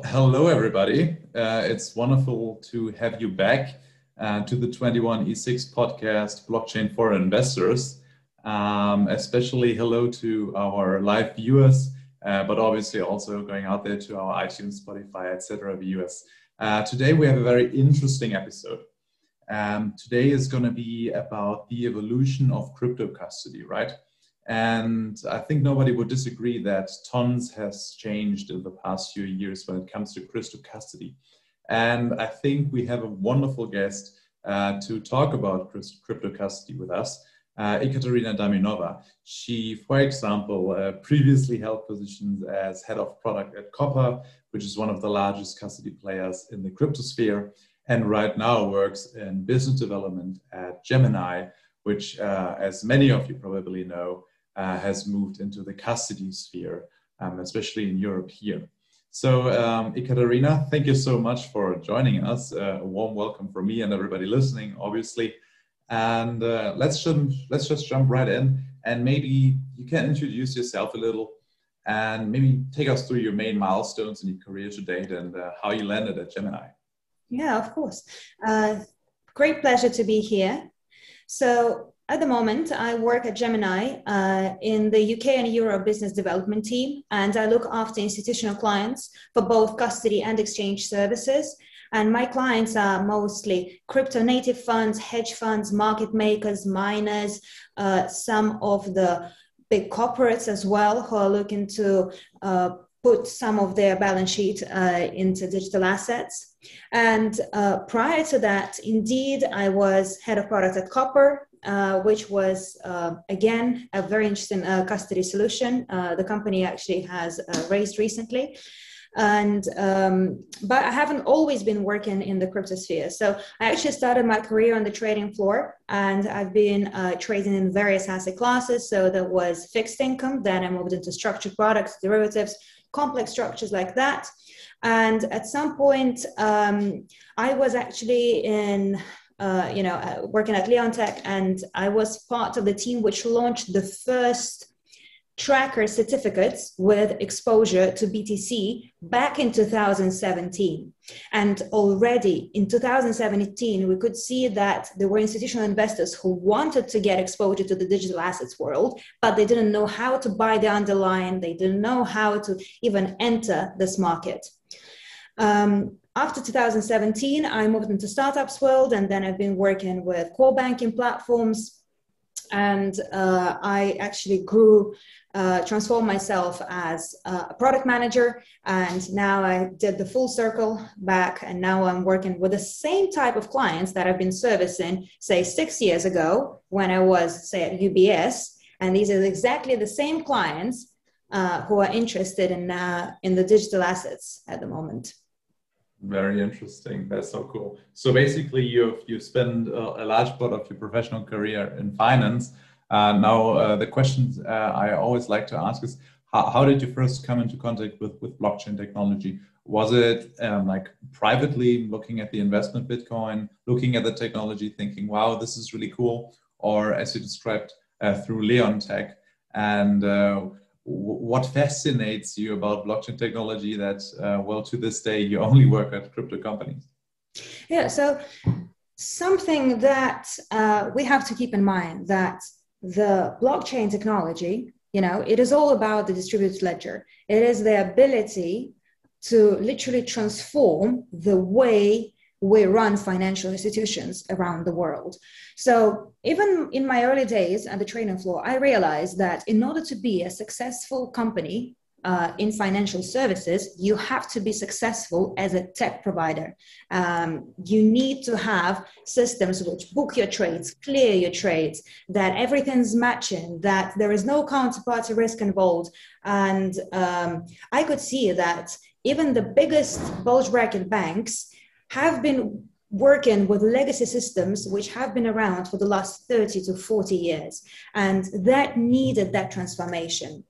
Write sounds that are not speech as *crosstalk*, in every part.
Hello, everybody. Uh, it's wonderful to have you back uh, to the 21E6 podcast, Blockchain for Investors. Um, especially hello to our live viewers, uh, but obviously also going out there to our iTunes, Spotify, etc. viewers. Uh, today we have a very interesting episode. Um, today is going to be about the evolution of crypto custody, right? And I think nobody would disagree that tons has changed in the past few years when it comes to crypto custody. And I think we have a wonderful guest uh, to talk about crypto custody with us, uh, Ekaterina Daminova. She, for example, uh, previously held positions as head of product at Copper, which is one of the largest custody players in the crypto sphere, and right now works in business development at Gemini, which, uh, as many of you probably know, uh, has moved into the custody sphere, um, especially in Europe here. So, um, Ekaterina, thank you so much for joining us. Uh, a warm welcome from me and everybody listening, obviously. And uh, let's just, let's just jump right in, and maybe you can introduce yourself a little, and maybe take us through your main milestones in your career to date and uh, how you landed at Gemini. Yeah, of course. Uh, great pleasure to be here. So, at the moment, I work at Gemini uh, in the UK and Europe business development team, and I look after institutional clients for both custody and exchange services. And my clients are mostly crypto native funds, hedge funds, market makers, miners, uh, some of the big corporates as well who are looking to uh, put some of their balance sheet uh, into digital assets. And uh, prior to that, indeed, I was head of product at Copper, uh, which was uh, again a very interesting uh, custody solution. Uh, the company actually has uh, raised recently. And um, but I haven't always been working in the crypto sphere. So I actually started my career on the trading floor, and I've been trading in various asset classes. So that was fixed income, then I moved into structured products, derivatives, complex structures like that. And at some point, um, I was actually in uh, you know, uh, working at Leonteq, and I was part of the team which launched the first tracker certificates with exposure to BTC back in 2017. And already in 2017, we could see that there were institutional investors who wanted to get exposure to the digital assets world, but they didn't know how to buy the underlying, they didn't know how to even enter this market. Um, after 2017, I moved into startups world, and then I've been working with core banking platforms. And uh, I actually grew, uh, transformed myself as a product manager. And now I did the full circle back. And now I'm working with the same type of clients that I've been servicing, say, six years ago when I was, say, at UBS. And these are exactly the same clients uh, who are interested in, uh, in the digital assets at the moment. Very interesting. That's so cool. So basically, you've you've spent a, a large part of your professional career in finance. Uh, now, uh, the questions uh, I always like to ask is, how, how, did you first come into contact with with blockchain technology? Was it um, like privately looking at the investment Bitcoin, looking at the technology, thinking, "Wow, this is really cool," or as you described uh, through Leonteq? And uh, what fascinates you about blockchain technology that uh, well to this day you only work at crypto companies? Yeah so something that uh, we have to keep in mind that the blockchain technology you know it is all about the distributed ledger. It is the ability to literally transform the way we run financial institutions around the world. So, even in my early days at the trading floor, I realized that in order to be a successful company uh, in financial services, you have to be successful as a tech provider. Um, you need to have systems which book your trades, clear your trades, that everything's matching, that there is no counterparty risk involved. And um, I could see that even the biggest bulge bracket banks have been working with legacy systems which have been around for the last 30 to 40 years and that needed that transformation.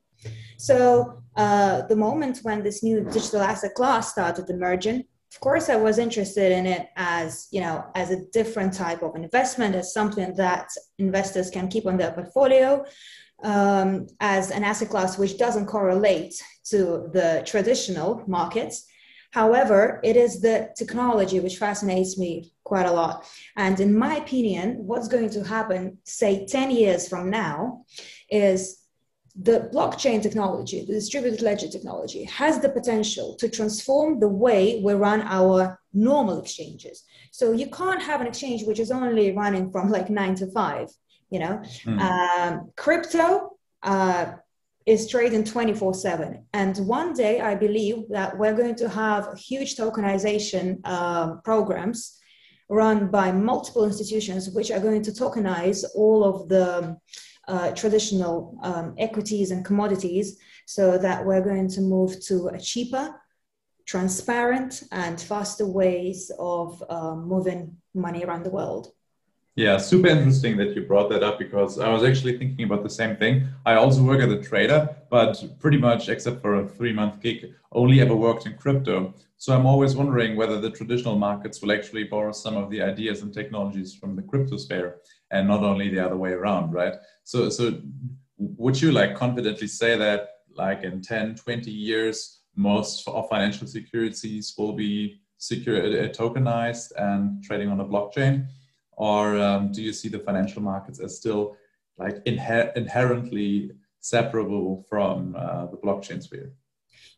So uh, the moment when this new digital asset class started emerging of course i was interested in it as you know as a different type of investment as something that investors can keep on their portfolio um, as an asset class which doesn't correlate to the traditional markets However, it is the technology which fascinates me quite a lot. And in my opinion, what's going to happen, say 10 years from now, is the blockchain technology, the distributed ledger technology, has the potential to transform the way we run our normal exchanges. So you can't have an exchange which is only running from like nine to five. You know, mm. um, crypto uh, is trading 24 7. And one day I believe that we're going to have huge tokenization uh, programs run by multiple institutions which are going to tokenize all of the uh, traditional um, equities and commodities so that we're going to move to a cheaper, transparent, and faster ways of uh, moving money around the world. Yeah, super interesting that you brought that up because I was actually thinking about the same thing. I also work as a trader, but pretty much, except for a three month gig, only ever worked in crypto. So I'm always wondering whether the traditional markets will actually borrow some of the ideas and technologies from the crypto sphere and not only the other way around, right? So, so would you like confidently say that like in 10, 20 years, most of financial securities will be secure, uh, tokenized and trading on a blockchain? Or um, do you see the financial markets as still like inher- inherently separable from uh, the blockchain sphere?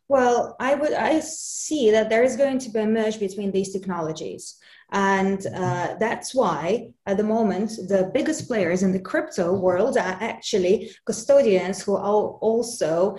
Well, I would I see that there is going to be a merge between these technologies, and uh, that's why at the moment the biggest players in the crypto world are actually custodians who are also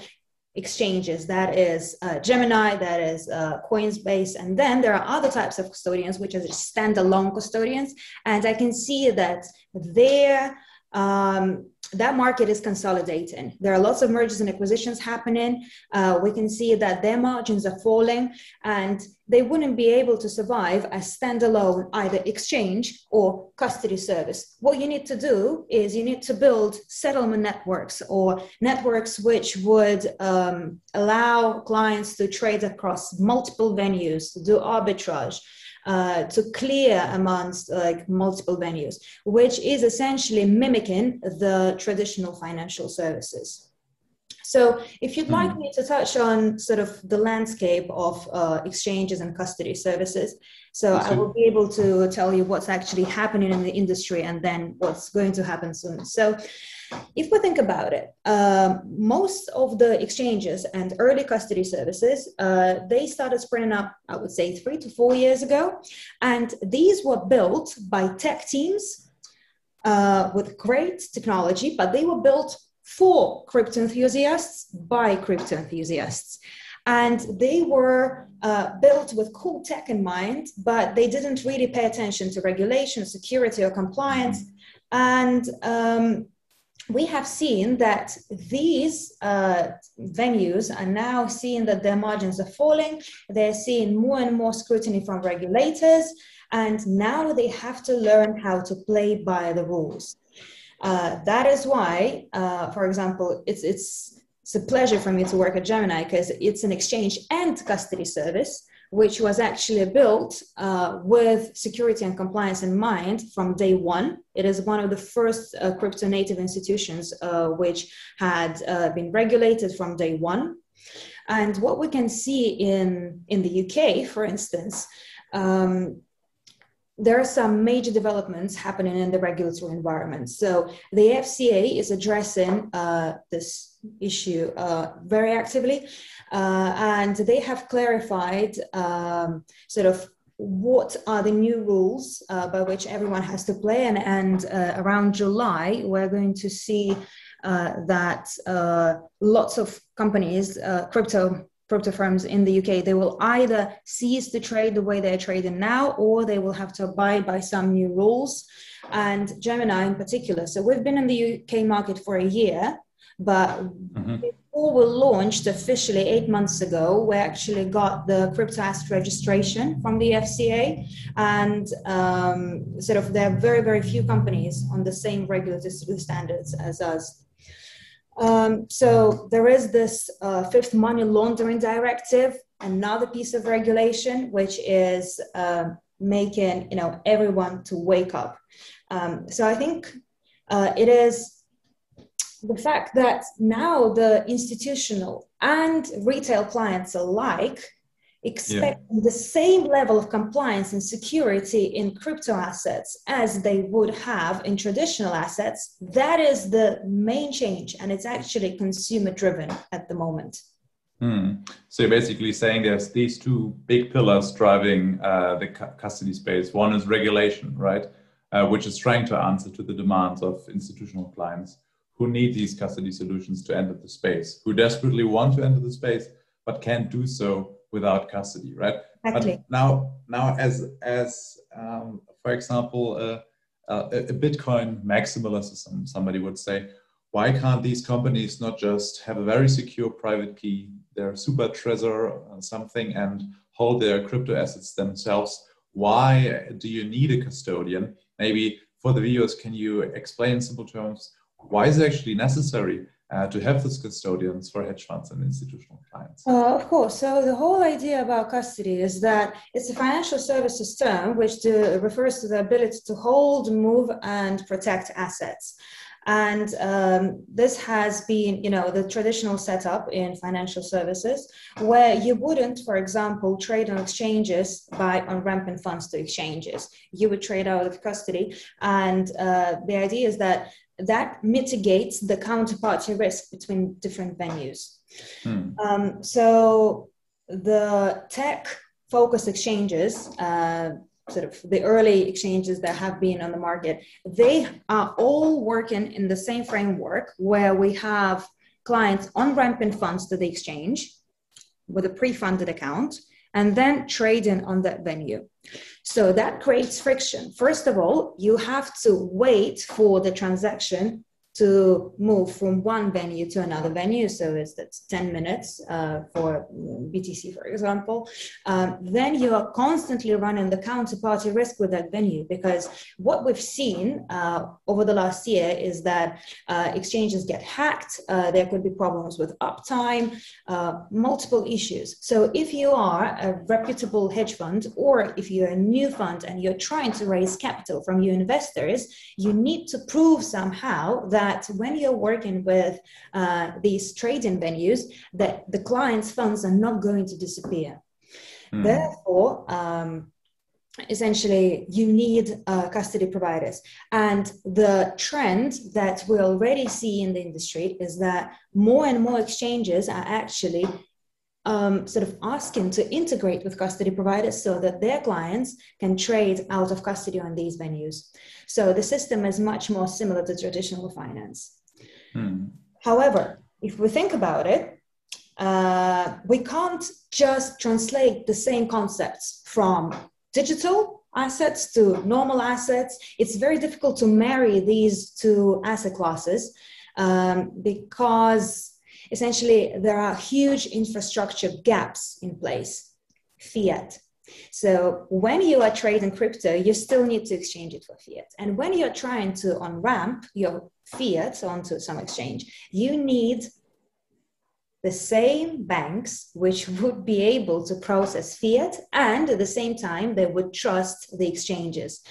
exchanges. That is uh, gemini that is uh, Coinbase and then there are other types of custodians which are standalone custodians. And i can see that their um, that market is consolidating. There are lots of mergers and acquisitions happening. Uh, we can see that their margins are falling and they wouldn't be able to survive as standalone either exchange or custody service. What you need to do is you need to build settlement networks or networks which would um, allow clients to trade across multiple venues, to do arbitrage uh, to clear amongst like multiple venues, which is essentially mimicking the traditional financial services. So, if you'd like mm. me to touch on sort of the landscape of uh, exchanges and custody services, so I will be able to tell you what's actually happening in the industry and then what's going to happen soon. So, if we think about it, uh, most of the exchanges and early custody services, uh, they started springing up, I would say, three to four years ago. And these were built by tech teams uh, with great technology, but they were built for crypto enthusiasts by crypto enthusiasts. And they were uh, built with cool tech in mind, but they didn't really pay attention to regulation, security, or compliance. And um, we have seen that these uh, venues are now seeing that their margins are falling. They're seeing more and more scrutiny from regulators, and now they have to learn how to play by the rules. Uh, that is why, uh, for example, it's, it's, it's a pleasure for me to work at Gemini because it's an exchange and custody service which was actually built uh, with security and compliance in mind from day one. It is one of the first uh, crypto native institutions uh, which had uh, been regulated from day one. And what we can see in, in the UK, for instance, um, there are some major developments happening in the regulatory environment. So the FCA is addressing uh, this issue uh, very actively, and they have clarified um, sort of what are the new rules uh, by which everyone has to play. And, and uh, around July, we're going to see uh, that lots of companies, crypto crypto firms in the UK, they will either cease to trade the way they're trading now, or they will have to abide by some new rules. And Gemini in particular. So we've been in the UK market for a year, but mm-hmm. before we launched officially eight months ago, we actually got the crypto asset registration from the FCA, and um, sort of there are very very few companies on the same regulatory standards as us um, so there is this uh, fifth money laundering directive, another piece of regulation, which is uh, making you know everyone to wake up. Um, so I think uh, it is the fact that now the institutional and retail clients alike expect yeah. the same level of compliance and security in crypto assets as they would have in traditional assets. That is the main change, and it's actually consumer driven at the moment. Hmm. So you're basically saying there's these two big pillars driving uh, the custody space. One is regulation, right, uh, which is trying to answer to the demands of institutional clients who need these custody solutions to enter the space, who desperately want to enter the space but can't do so without custody, right? Exactly. But now, now as as um, for example, uh, uh, a Bitcoin maximalist, some, somebody would say, why can't these companies not just have a very secure private key, their super or something, and hold their crypto assets themselves? Why do you need a custodian? Maybe for the viewers, can you explain in simple terms why is it actually necessary uh, to have those custodians for hedge funds and institutional clients? Uh, of course. So the whole idea about custody is that it's a financial services term which refers to the ability to hold, move, and protect assets. And um, this has been, you know, the traditional setup in financial services, where you wouldn't, for example, trade on exchanges by on-ramping funds to exchanges. You would trade out of custody, and uh, the idea is that that mitigates the counterparty risk between different venues. Hmm. Um, so the tech focused exchanges, uh, sort of the early exchanges that have been on the market, they are all working in the same framework where we have clients on ramping funds to the exchange with a pre-funded account and then trading on that venue. So that creates friction. First of all, you have to wait for the transaction to move from one venue to another venue. So it's that's 10 minutes uh, for BTC, for example. Um, then you are constantly running the counterparty risk with that venue because what we've seen uh, over the last year is that uh, exchanges get hacked. Uh, there could be problems with uptime, uh, multiple issues. So if you are a reputable hedge fund or if you're a new fund and you're trying to raise capital from your investors, you need to prove somehow that that when you're working with uh, these trading venues, that the client's funds are not going to disappear. Mm. Therefore, um, essentially you need uh, custody providers and the trend that we already see in the industry is that more and more exchanges are actually um, sort of asking to integrate with custody providers so that their clients can trade out of custody on these venues so the system is much more similar to traditional finance. Hmm. However, if we think about it, uh, we can't just translate the same concepts from digital assets to normal assets. It's very difficult to marry these two asset classes um, because essentially there are huge infrastructure gaps in place. Fiat, so when you are trading crypto, you still need to exchange it for fiat. And when you're trying to on ramp your fiat onto some exchange, you need the same banks which would be able to process fiat and at the same time they would trust the exchanges.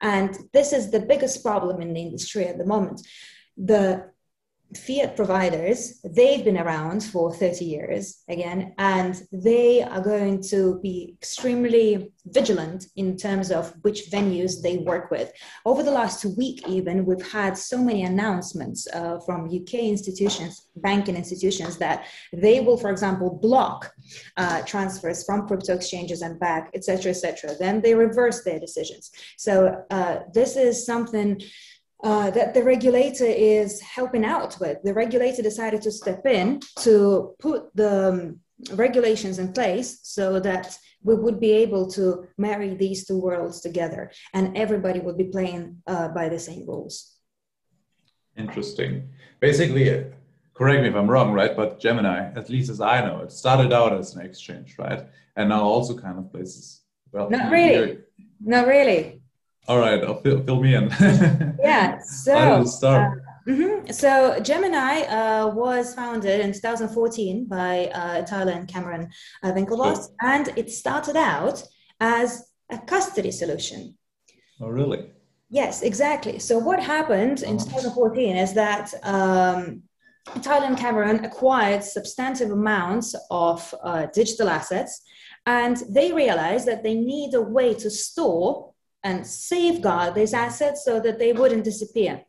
And this is the biggest problem in the industry at the moment. The fiat providers, they've been around for 30 years again, and they are going to be extremely vigilant in terms of which venues they work with. Over the last week, even, we've had so many announcements uh, from UK institutions, banking institutions, that they will, for example, block uh, transfers from crypto exchanges and back, etc., etc. Then they reverse their decisions. So uh, this is something uh, that the regulator is helping out with. The regulator decided to step in to put the um, regulations in place so that we would be able to marry these two worlds together and everybody would be playing uh, by the same rules. Interesting. Basically, correct me if I'm wrong, right? But Gemini, at least as I know, it started out as an exchange, right? And now also kind of places. Well, not really. Not really. All right, I'll fill, fill me in. *laughs* yeah, so. Uh, mm-hmm. So Gemini uh, was founded in 2014 by uh, Tyler and Cameron uh, Winklevoss, sure. and it started out as a custody solution. Oh, really? Yes, exactly. So what happened in 2014 is that um, Tyler and Cameron acquired substantive amounts of uh, digital assets And they realized that they need a way to store and safeguard these assets so that they wouldn't disappear.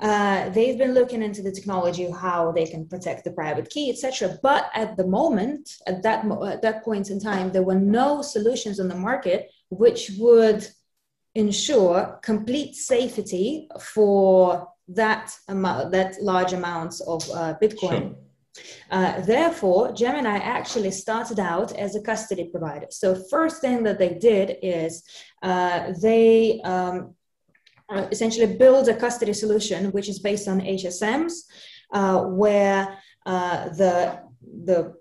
Uh, they've been looking into the technology, how they can protect the private key, etc. But at the moment, at that at that point in time, there were no solutions on the market which would ensure complete safety for that amount, that large amounts of uh, Bitcoin. Sure. Uh, therefore, Gemini actually started out as a custody provider. So, first thing that they did is uh, they um, uh, essentially build a custody solution which is based on HSMs, uh, where uh, the the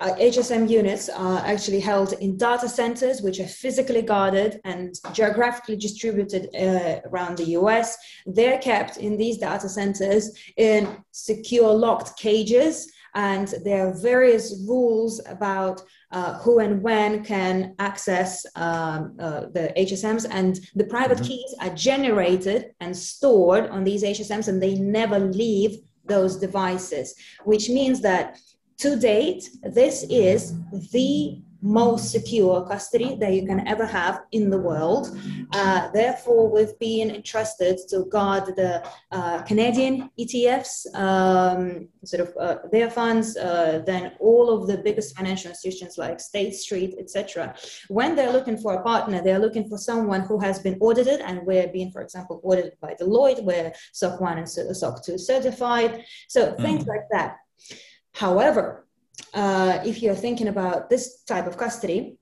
HSM units are actually held in data centers, which are physically guarded and geographically distributed uh, around the US. They're kept in these data centers in secure locked cages. And there are various rules about uh, who and when can access um, uh, the HSMs. And the private mm-hmm. keys are generated and stored on these HSMs, and they never leave those devices, which means that to date, this is the most secure custody that you can ever have in the world. Uh, therefore, we've been entrusted to guard the uh, Canadian ETFs, um, sort of uh, their funds, uh, then all of the biggest financial institutions like State Street, etc. When they're looking for a partner, they're looking for someone who has been audited, and we're being, for example, audited by Deloitte, we're SOC 1 and SOC 2 certified. So mm. things like that. However, uh, if you're thinking about this type of custody,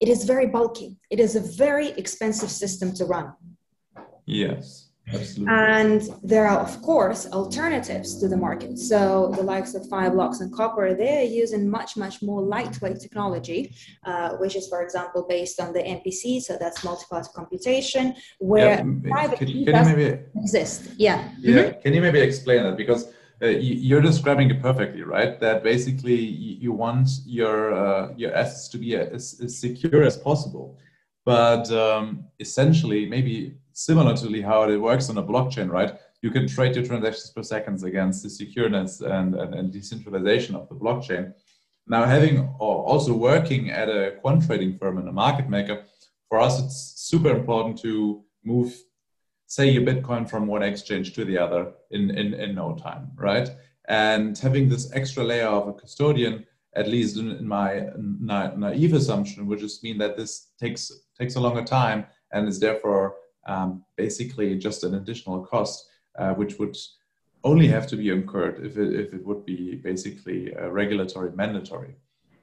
it is very bulky. It is a very expensive system to run. Yes. Absolutely. And there are, of course, alternatives to the market. So the likes of Fireblocks and Copper, they're using much, much more lightweight technology, uh, which is, for example, based on the MPC. So that's multi-party computation, where yeah, private can, key can doesn't maybe, exist. Yeah. Yeah. Mm-hmm. Can you maybe explain that? Because uh, you're describing it perfectly, right? That basically you want your uh, your assets to be as, as, secure as possible, but um, essentially, maybe similarly how it works on a blockchain, right? You can trade your transactions per seconds against the secureness and, and, and decentralization of the blockchain. Now, having or also working at a quant trading firm and a market maker, for us it's super important to move say your Bitcoin from one exchange to the other in, in, in no time, right? And having this extra layer of a custodian, at least in, in my na- naive assumption, would just mean that this takes takes a longer time and is therefore um, basically just an additional cost, uh, which would only have to be incurred if it, if it would be basically uh, regulatory mandatory.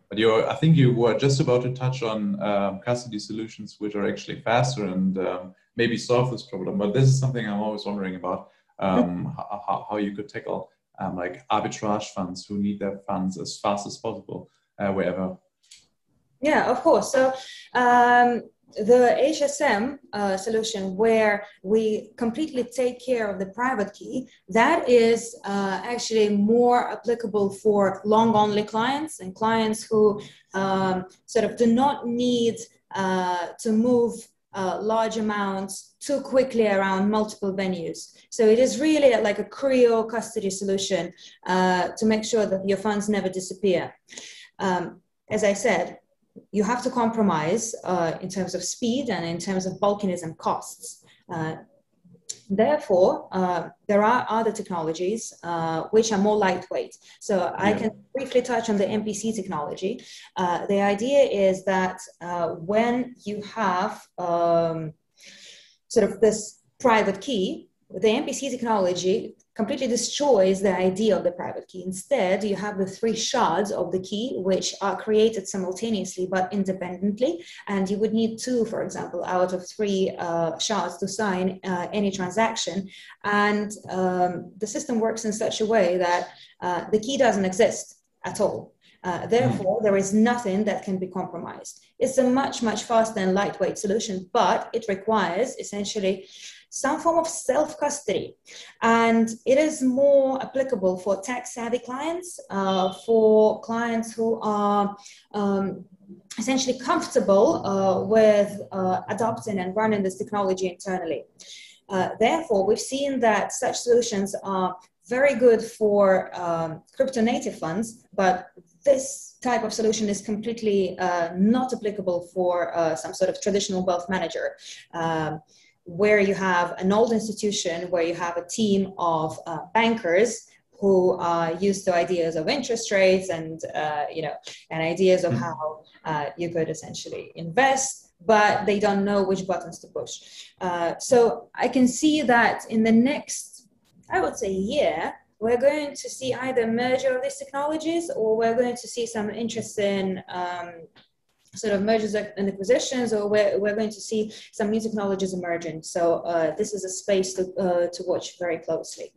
But you I think you were just about to touch on um, custody solutions, which are actually faster and um, maybe solve this problem. But this is something I'm always wondering about um, *laughs* how, how you could tackle um, like arbitrage funds who need their funds as fast as possible uh, wherever. Yeah, of course. So um, the HSM uh, solution, where we completely take care of the private key, that is uh, actually more applicable for long only clients and clients who um, sort of do not need uh, to move uh, large amounts too quickly around multiple venues. So it is really like a cryo custody solution uh, to make sure that your funds never disappear. Um, as I said, you have to compromise uh, in terms of speed and in terms of bulkiness and costs. Uh, Therefore, uh, there are other technologies uh, which are more lightweight. So yeah. I can briefly touch on the MPC technology. Uh, the idea is that uh, when you have um, sort of this private key, the MPC technology completely destroys the idea of the private key. Instead, you have the three shards of the key, which are created simultaneously but independently. And you would need two, for example, out of three uh, shards to sign uh, any transaction. And um, the system works in such a way that uh, the key doesn't exist at all. Uh, therefore, there is nothing that can be compromised. It's a much, much faster and lightweight solution, but it requires essentially some form of self custody. And it is more applicable for tech savvy clients, uh, for clients who are um, essentially comfortable uh, with uh, adopting and running this technology internally. Uh, therefore, we've seen that such solutions are very good for um, crypto native funds, but this type of solution is completely uh, not applicable for uh, some sort of traditional wealth manager. Um, where you have an old institution where you have a team of uh, bankers who are used to ideas of interest rates and uh, you know and ideas of mm-hmm. how uh, you could essentially invest but they don't know which buttons to push uh, so i can see that in the next i would say year we're going to see either merger of these technologies or we're going to see some interesting um, sort of mergers and acquisitions, or we're, we're going to see some new technologies emerging. So uh, this is a space to, uh, to watch very closely.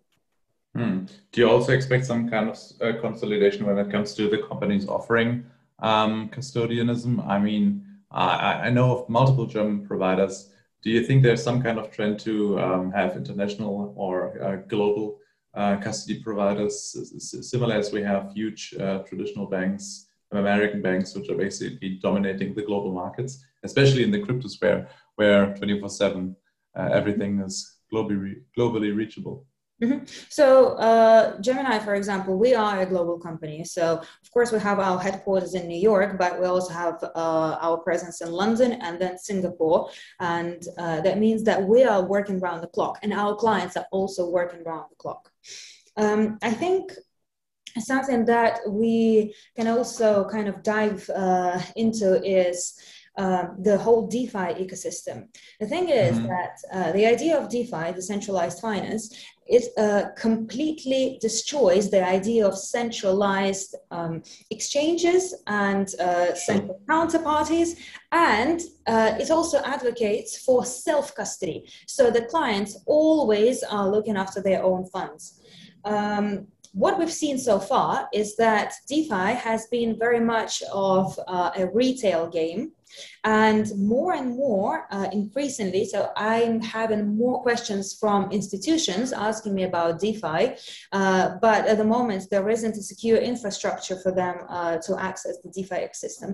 Hmm. Do you also expect some kind of uh, consolidation when it comes to the companies offering um, custodianism? I mean, I, I, know of multiple German providers. Do you think there's some kind of trend to um, have international or uh, global uh, custody providers, similar as we have huge uh, traditional banks American banks, which are basically dominating the global markets, especially in the crypto sphere, where 24 7 uh, everything is globally, globally reachable. Mm-hmm. So, uh, Gemini, for example, we are a global company. So, of course, we have our headquarters in New York, but we also have uh, our presence in London and then Singapore. And uh, that means that we are working around the clock, and our clients are also working around the clock. Um, I think something that we can also kind of dive uh, into is uh, the whole DeFi ecosystem. The thing is mm-hmm. that uh, the idea of DeFi, decentralized finance, it uh, completely destroys the idea of centralized um, exchanges and uh, central counterparties, and uh, it also advocates for self custody. So the clients always are looking after their own funds. Um, what we've seen so far is that DeFi has been very much of uh, a retail game and more and more uh, increasingly so i'm having more questions from institutions asking me about defi uh, but at the moment there isn't a secure infrastructure for them uh, to access the defi ecosystem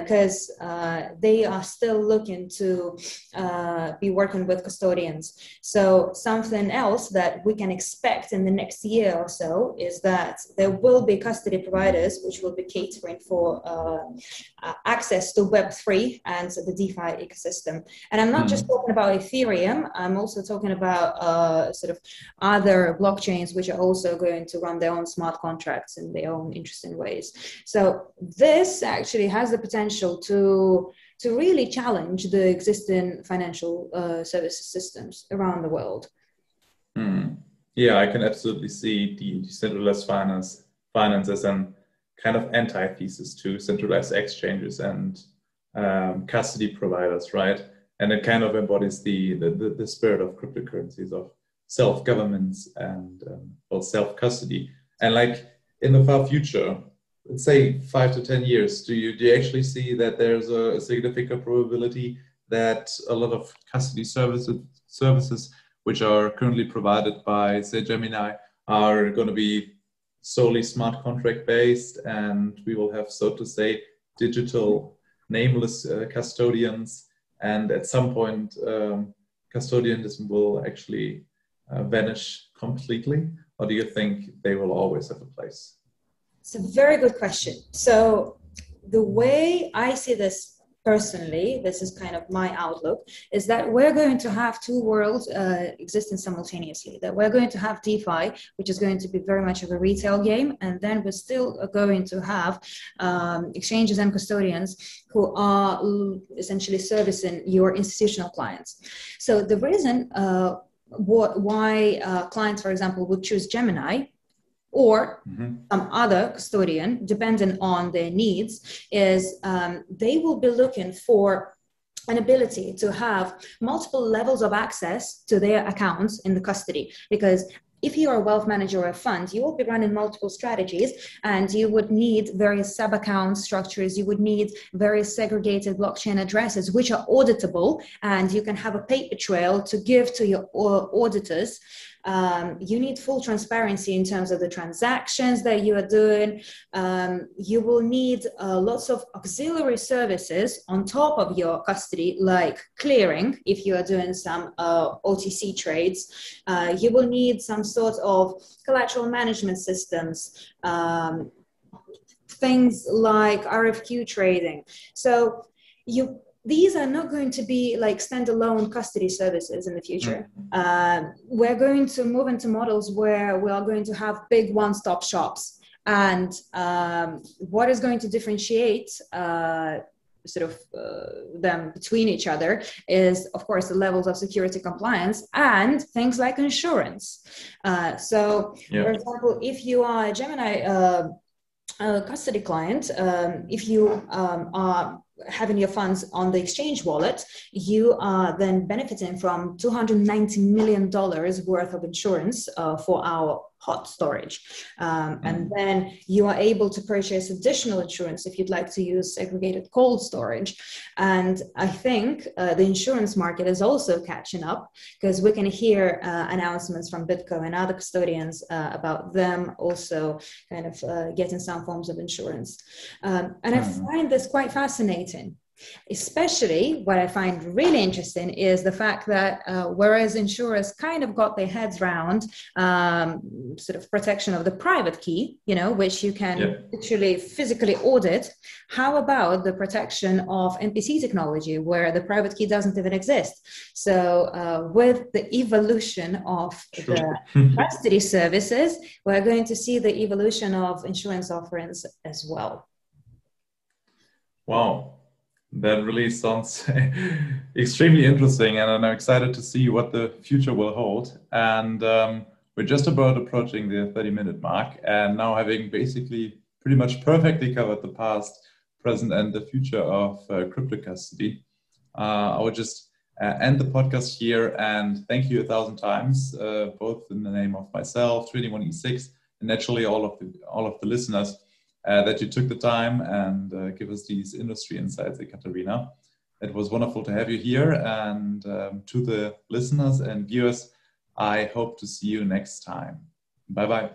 because uh, uh, they are still looking to uh, be working with custodians. So something else that we can expect in the next year or so is that there will be custody providers which will be catering for access to web3 and the DeFi ecosystem. And I'm not mm. just hmm. talking about Ethereum, I'm also talking about uh, sort of other blockchains which are also going to run their own smart contracts in their own interesting ways. So this actually has the potential to to really challenge the existing financial uh, services systems around the world. Hmm. Yeah, I can absolutely see the decentralized finance finance as an kind of antithesis to centralized exchanges and um, custody providers, right? And it kind of embodies the, the, the spirit of cryptocurrencies of self governments and um, well, self custody. And like in the far future, let's say five to 10 years, do you, do you actually see that there's a, a significant probability that a lot of custody services, services which are currently provided by, say, Gemini, are going to be solely smart contract based and we will have, so to say, digital nameless uh, custodians, and at some point, um, custodianism will actually uh, vanish completely, or do you think they will always have a place? It's a very good question. So, the way I see this personally, this is kind of my outlook, is that we're going to have two worlds uh, existing simultaneously. That we're going to have DeFi, which is going to be very much of a retail game, and then we're still going to have um, exchanges and custodians who are essentially servicing your institutional clients. So the reason uh, why uh, clients, for example, would choose Gemini or mm-hmm. some other custodian, depending on their needs, is um, they will be looking for an ability to have multiple levels of access to their accounts in the custody because if you're a wealth manager or a fund, you will be running multiple strategies and you would need various sub account structures. You would need various segregated blockchain addresses, which are auditable, and you can have a paper trail to give to your auditors um, you need full transparency in terms of the transactions that you are doing. Um, you will need uh, lots of auxiliary services on top of your custody, like clearing, if you are doing some uh, OTC trades. Uh, you will need some sort of collateral management systems. Um, things like RFQ trading. So you these are not going to be like standalone custody services in the future. Uh, we're going to move into models where we are going to have big one-stop shops. And um, what is going to differentiate uh, sort of uh, them between each other is of course the levels of security compliance and things like insurance uh, so yeah. for example if you are a gemini uh, custody client um, if you um, are having your funds on the exchange wallet, you are then benefiting from $290 million worth of insurance uh, for our hot storage. Um, and mm-hmm. then you are able to purchase additional insurance if you'd like to use segregated cold storage. And I think uh, the insurance market is also catching up because we can hear uh, announcements from BitGo and other custodians uh, about them also kind of uh, getting some forms of insurance. Um, and I mm-hmm. find this quite fascinating Especially what I find really interesting is the fact that uh, whereas insurers kind of got their heads around um, sort of protection of the private key, you know, which you can yeah. literally physically audit, how about the protection of MPC technology where the private key doesn't even exist? So uh, with the evolution of sure. the *laughs* custody services, we're going to see the evolution of insurance offerings as well. Wow, that really sounds *laughs* extremely interesting, and I'm excited to see what the future will hold. And um, we're just about approaching the 30 minute mark, and now having basically pretty much perfectly covered the past, present, and the future of uh, crypto custody. Uh, I would just uh, end the podcast here and thank you a thousand times, uh, both in the name of myself, 21E6, and naturally all of the all of the listeners uh, that you took the time and uh, give us these industry insights, Ekaterina. It was wonderful to have you here. And um, to the listeners and viewers, I hope to see you next time. Bye bye.